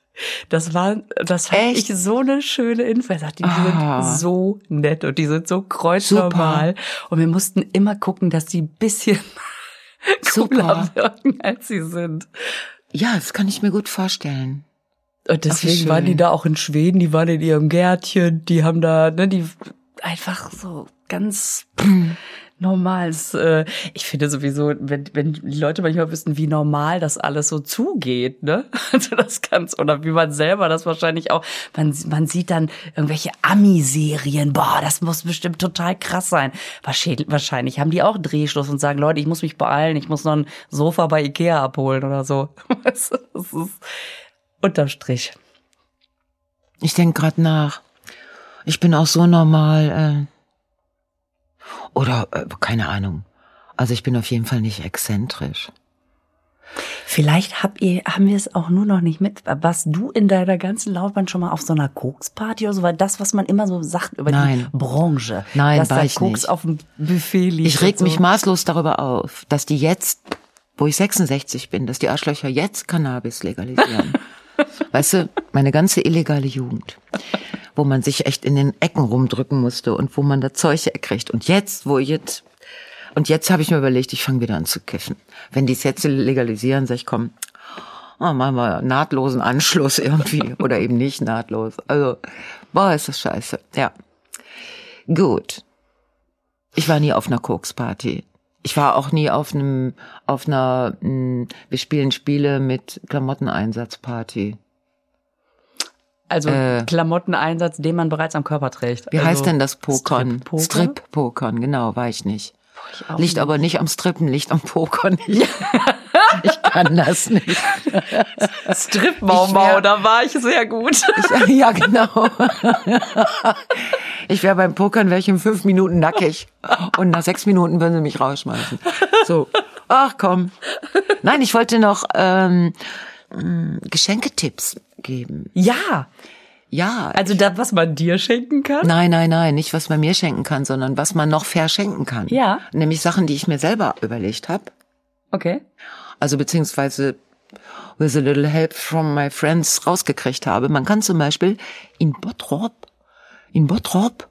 Das war, das fand Echt? ich so eine schöne Info. Er sagte, die ah. sind so nett und die sind so kreuznormal. Und wir mussten immer gucken, dass die ein bisschen cooler wirken, als sie sind. Ja, das kann ich mir gut vorstellen. Und deswegen waren die da auch in Schweden, die waren in ihrem Gärtchen, die haben da, ne, die einfach so ganz normales. Äh, ich finde sowieso, wenn, wenn die Leute manchmal wissen, wie normal das alles so zugeht, ne? Also das kann's, oder wie man selber das wahrscheinlich auch, man, man sieht dann irgendwelche Ami-Serien, boah, das muss bestimmt total krass sein. Wahrscheinlich haben die auch Drehschluss und sagen, Leute, ich muss mich beeilen, ich muss noch ein Sofa bei Ikea abholen oder so. Das ist unterm Strich. Ich denke gerade nach. Ich bin auch so normal. Äh oder äh, keine Ahnung. Also ich bin auf jeden Fall nicht exzentrisch. Vielleicht hab ihr, haben wir es auch nur noch nicht mit. Was du in deiner ganzen Laufbahn schon mal auf so einer Koksparty oder so war das, was man immer so sagt über Nein. die Branche. Nein, dass da ich Koks nicht. auf dem Buffet liegt. Ich reg so. mich maßlos darüber auf, dass die jetzt, wo ich 66 bin, dass die Arschlöcher jetzt Cannabis legalisieren. weißt du, meine ganze illegale Jugend wo man sich echt in den Ecken rumdrücken musste und wo man da Zeug erkriegt. Und jetzt, wo jetzt, und jetzt habe ich mir überlegt, ich fange wieder an zu kiffen. Wenn die es jetzt legalisieren, sag ich, komm, oh, machen wir nahtlosen Anschluss irgendwie oder eben nicht nahtlos. Also, boah, ist das scheiße. Ja. Gut. Ich war nie auf einer Koksparty. Ich war auch nie auf einem, auf einer, mh, hm, wir spielen Spiele mit Klamotteneinsatzparty. Also äh, Klamotteneinsatz, den man bereits am Körper trägt. Wie also heißt denn das Pokern? Strip-Pokern, Strip genau, war ich nicht. Ich liegt nicht. aber nicht am Strippen, liegt am Pokern. ich kann das nicht. Strip-Mau-Mau, da war ich sehr gut. Ich, ja, genau. Ich wäre beim Pokern, wäre ich in fünf Minuten nackig. Und nach sechs Minuten würden sie mich rausschmeißen. So, ach komm. Nein, ich wollte noch ähm, Geschenketipps geben. Ja. Ja. Also das, was man dir schenken kann? Nein, nein, nein, nicht was man mir schenken kann, sondern was man noch verschenken kann. Ja. Nämlich Sachen, die ich mir selber überlegt habe. Okay. Also beziehungsweise with a little help from my friends rausgekriegt habe. Man kann zum Beispiel in Bottrop, in Bottrop,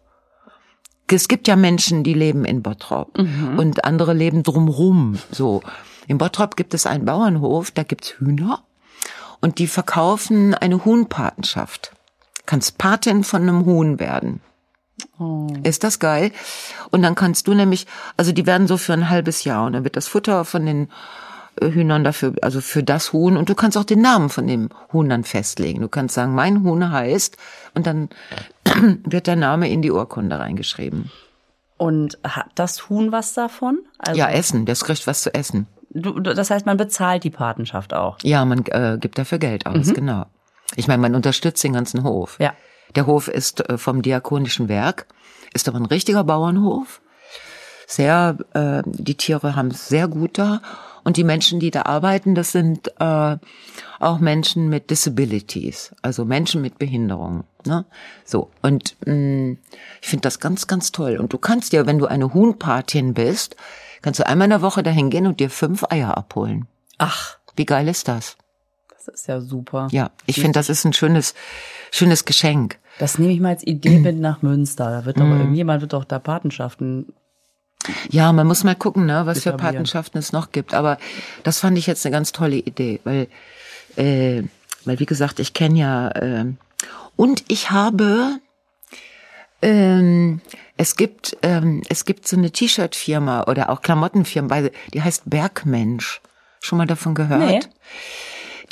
es gibt ja Menschen, die leben in Bottrop mhm. und andere leben drumrum. So in Bottrop gibt es einen Bauernhof, da gibt's Hühner und die verkaufen eine Huhnpatenschaft. Kannst Patin von einem Huhn werden. Oh. Ist das geil? Und dann kannst du nämlich, also die werden so für ein halbes Jahr und dann wird das Futter von den Hühnern dafür, also für das Huhn und du kannst auch den Namen von dem Huhn dann festlegen. Du kannst sagen, mein Huhn heißt und dann wird der Name in die Urkunde reingeschrieben. Und hat das Huhn was davon? Also ja, Essen. Das kriegt was zu essen. Du, das heißt, man bezahlt die Patenschaft auch. Ja, man äh, gibt dafür Geld aus, mhm. genau. Ich meine, man unterstützt den ganzen Hof. Ja. Der Hof ist äh, vom Diakonischen Werk, ist aber ein richtiger Bauernhof. Sehr, äh, die Tiere haben es sehr gut da. Und die Menschen, die da arbeiten, das sind äh, auch Menschen mit Disabilities, also Menschen mit Behinderung. Ne? So, und mh, mm, ich finde das ganz, ganz toll. Und du kannst ja, wenn du eine Huhnpatin bist, kannst du einmal in der Woche dahin gehen und dir fünf Eier abholen. Ach. Wie geil ist das? Das ist ja super. Ja, ich finde, das ist ein schönes, schönes Geschenk. Das nehme ich mal als Idee mit nach Münster. Da wird doch Mhm. irgendjemand wird doch da Patenschaften. Ja, man muss mal gucken, ne, was für. Patenschaften es noch gibt. Aber das fand ich jetzt eine ganz tolle Idee, weil, äh, weil wie gesagt, ich kenne ja ähm, und ich habe, ähm, es gibt, ähm, es gibt so eine T-Shirt-Firma oder auch Klamottenfirma, die heißt Bergmensch. Schon mal davon gehört? Nee.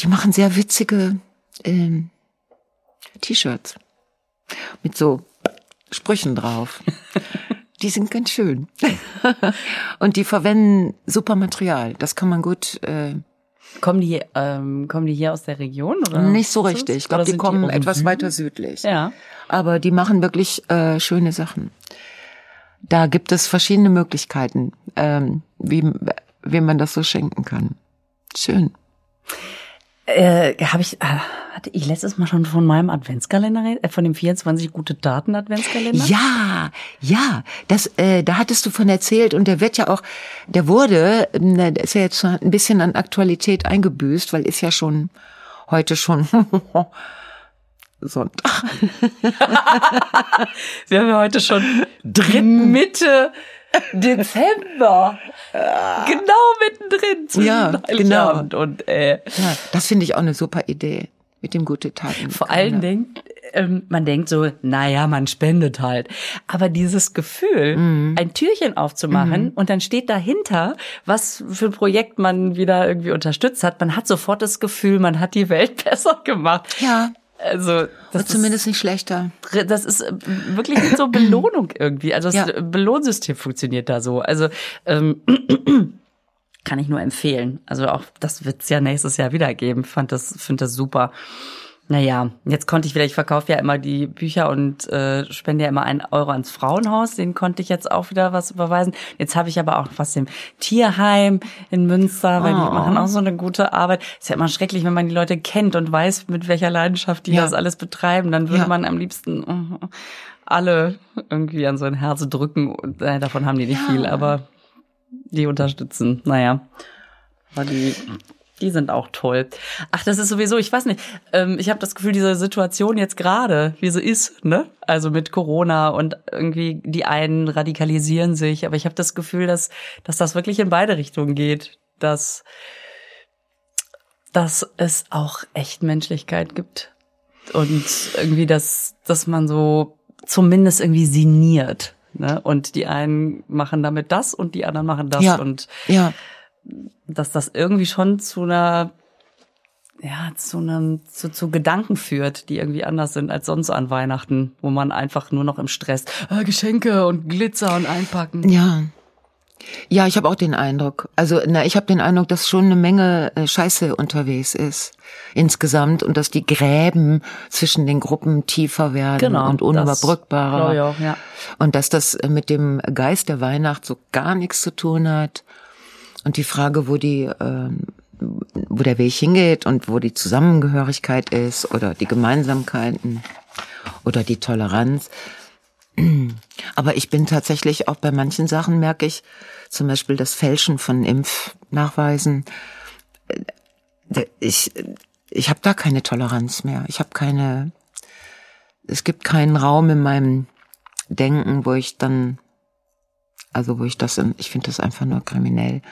Die machen sehr witzige ähm, T-Shirts mit so Sprüchen drauf. Die sind ganz schön. Und die verwenden super Material. Das kann man gut. Äh, Kommen die, ähm, kommen die hier aus der Region oder? nicht so richtig. Ich glaube, die kommen dem etwas Süden? weiter südlich. Ja. Aber die machen wirklich äh, schöne Sachen. Da gibt es verschiedene Möglichkeiten, ähm, wie, wem man das so schenken kann. Schön. Äh, habe ich, äh, hatte ich letztes Mal schon von meinem Adventskalender, äh, von dem 24 gute Daten Adventskalender? Ja, ja, das, äh, da hattest du von erzählt und der wird ja auch, der wurde, ähm, der ist ja jetzt ein bisschen an Aktualität eingebüßt, weil ist ja schon heute schon Sonntag. Wir haben ja heute schon dritten Mitte Dezember. genau mittendrin zwischen Ja, Heiligabend und äh, Ja, das finde ich auch eine super Idee mit dem gute Taten. vor allen Dingen, ähm, man denkt so, naja, man spendet halt. Aber dieses Gefühl, ein Türchen aufzumachen und dann steht dahinter, was für ein Projekt man wieder irgendwie unterstützt hat, man hat sofort das Gefühl, man hat die Welt besser gemacht. Ja, Also das wird zumindest nicht schlechter. ist, das ist äh, wirklich so Belohnung irgendwie. Also das Ja. Belohnsystem funktioniert da so. Also ähm, kann ich nur empfehlen. Also auch das wird's ja nächstes Jahr wieder geben. Fand das, finde das super. Naja, jetzt konnte ich wieder, ich verkaufe ja immer die Bücher und äh, spende ja immer einen Euro ans Frauenhaus. Den konnte ich jetzt auch wieder was überweisen. Jetzt habe ich aber auch was dem Tierheim in Münster, weil die Oh. machen auch so eine gute Arbeit. Ist ja immer schrecklich, wenn man die Leute kennt und weiß, mit welcher Leidenschaft die Ja. das alles betreiben. Dann würde Ja. man am liebsten äh, alle irgendwie an so ein Herz drücken. Und äh, davon haben die nicht viel, aber die unterstützen. Naja. Aber die, die sind auch toll. Ach, das ist sowieso, ich weiß nicht, ähm, ich habe das Gefühl, diese Situation jetzt gerade, wie sie ist, ne? Also mit Corona und irgendwie die einen radikalisieren sich, aber ich habe das Gefühl, dass, dass das wirklich in beide Richtungen geht. Dass, dass es auch echt Menschlichkeit gibt. Und irgendwie, dass, dass man so zumindest irgendwie sinniert. Ne? Und die einen machen damit das und die anderen machen das. Ja. Und Ja, dass das irgendwie schon zu einer, ja, zu einem, zu, zu Gedanken führt, die irgendwie anders sind als sonst an Weihnachten, wo man einfach nur noch im Stress äh, Geschenke und Glitzer und einpacken. ja. Ja, ich habe auch den Eindruck. Also, na, ich habe den Eindruck, dass schon eine Menge äh, Scheiße unterwegs ist insgesamt und dass die Gräben zwischen den Gruppen tiefer werden Genau, und das unüberbrückbarer. ich auch, ja. Und dass das äh, mit dem Geist der Weihnacht so gar nichts zu tun hat. Und die Frage, wo die, ähm, wo der Weg hingeht und wo die Zusammengehörigkeit ist oder die Gemeinsamkeiten oder die Toleranz. Aber ich bin tatsächlich auch bei manchen Sachen merke ich, zum Beispiel das Fälschen von Impfnachweisen. äh, Ich, ich habe da keine Toleranz mehr. Ich habe keine, es gibt keinen Raum in meinem Denken, wo ich dann, also wo ich das, in, ich finde das einfach nur kriminell.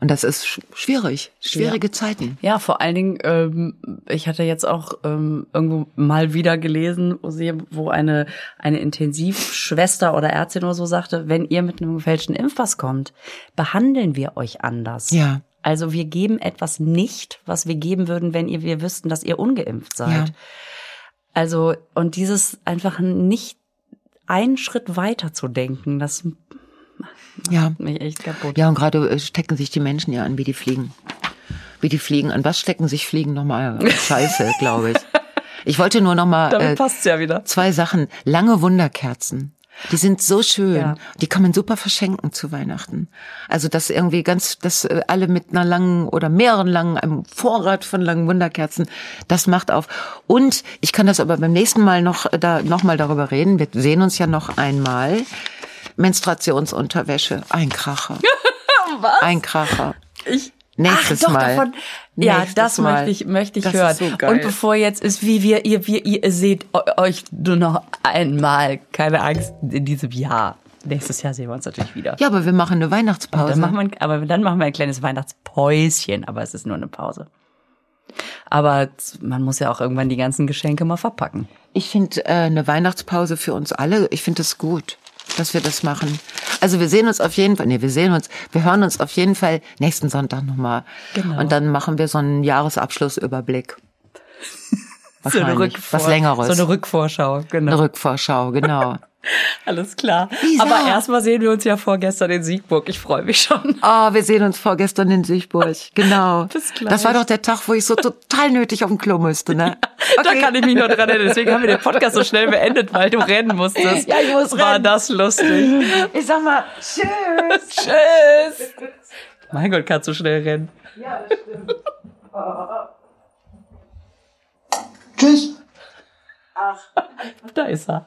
Und das ist sch- schwierig, schwierige Zeiten. Ja, vor allen Dingen, ähm, ich hatte jetzt auch ähm, irgendwo mal wieder gelesen, wo, sie, wo eine, eine Intensivschwester oder Ärztin oder so sagte, wenn ihr mit einem gefälschten Impfpass kommt, behandeln wir euch anders. Ja. Also wir geben etwas nicht, was wir geben würden, wenn ihr wir wüssten, dass ihr ungeimpft seid. Ja. Also und dieses einfach nicht einen Schritt weiter zu denken, das Ja. macht mich echt kaputt. Ja, und gerade äh, stecken sich die Menschen ja an, wie die fliegen. Wie die fliegen. An was stecken sich Fliegen nochmal? Scheiße, glaube ich. Ich wollte nur nochmal Damit äh, ja wieder. zwei Sachen. Lange Wunderkerzen. Die sind so schön. Ja. Die kann man super verschenken zu Weihnachten. Also das irgendwie ganz, das äh, alle mit einer langen oder mehreren langen, einem Vorrat von langen Wunderkerzen, das macht auf. Und ich kann das aber beim nächsten Mal noch äh, da noch mal darüber reden. Wir sehen uns ja noch einmal. Menstruationsunterwäsche, ein Kracher. Was? Ein Kracher. Ich, Nächstes Ach, doch, Mal. Davon, Ja, das Mal. möchte ich, möchte ich das hören. So Und bevor jetzt ist, wie wir, ihr, wir, ihr seht euch nur noch einmal, keine Angst, in diesem Jahr. Nächstes Jahr sehen wir uns natürlich wieder. Ja, aber wir machen eine Weihnachtspause. Dann machen wir, aber dann machen wir ein kleines Weihnachtspäuschen, aber es ist nur eine Pause. Aber man muss ja auch irgendwann die ganzen Geschenke mal verpacken. Ich finde äh, eine Weihnachtspause für uns alle, ich finde das gut dass wir das machen. Also wir sehen uns auf jeden Fall, nee, wir sehen uns, wir hören uns auf jeden Fall nächsten Sonntag nochmal. Genau. Und dann machen wir so einen Jahresabschlussüberblick. so eine Rückvor was längeres. So eine Rückvorschau, genau. Eine Rückvorschau, genau. Alles klar. Lisa. Aber erstmal sehen wir uns ja vorgestern in Siegburg. Ich freue mich schon. Oh, wir sehen uns vorgestern in Siegburg. Genau. Bis gleich. Das war doch der Tag, wo ich so total nötig auf dem Klo musste, ne? Ja, okay. Da kann ich mich nur dran erinnern. Deswegen haben wir den Podcast so schnell beendet, weil du rennen musstest. Ja, ich muss War rennen. das lustig. Ich sag mal, tschüss. tschüss. Mein Gott, kannst du schnell rennen. Ja, das stimmt. Tschüss. Ach, da ist er.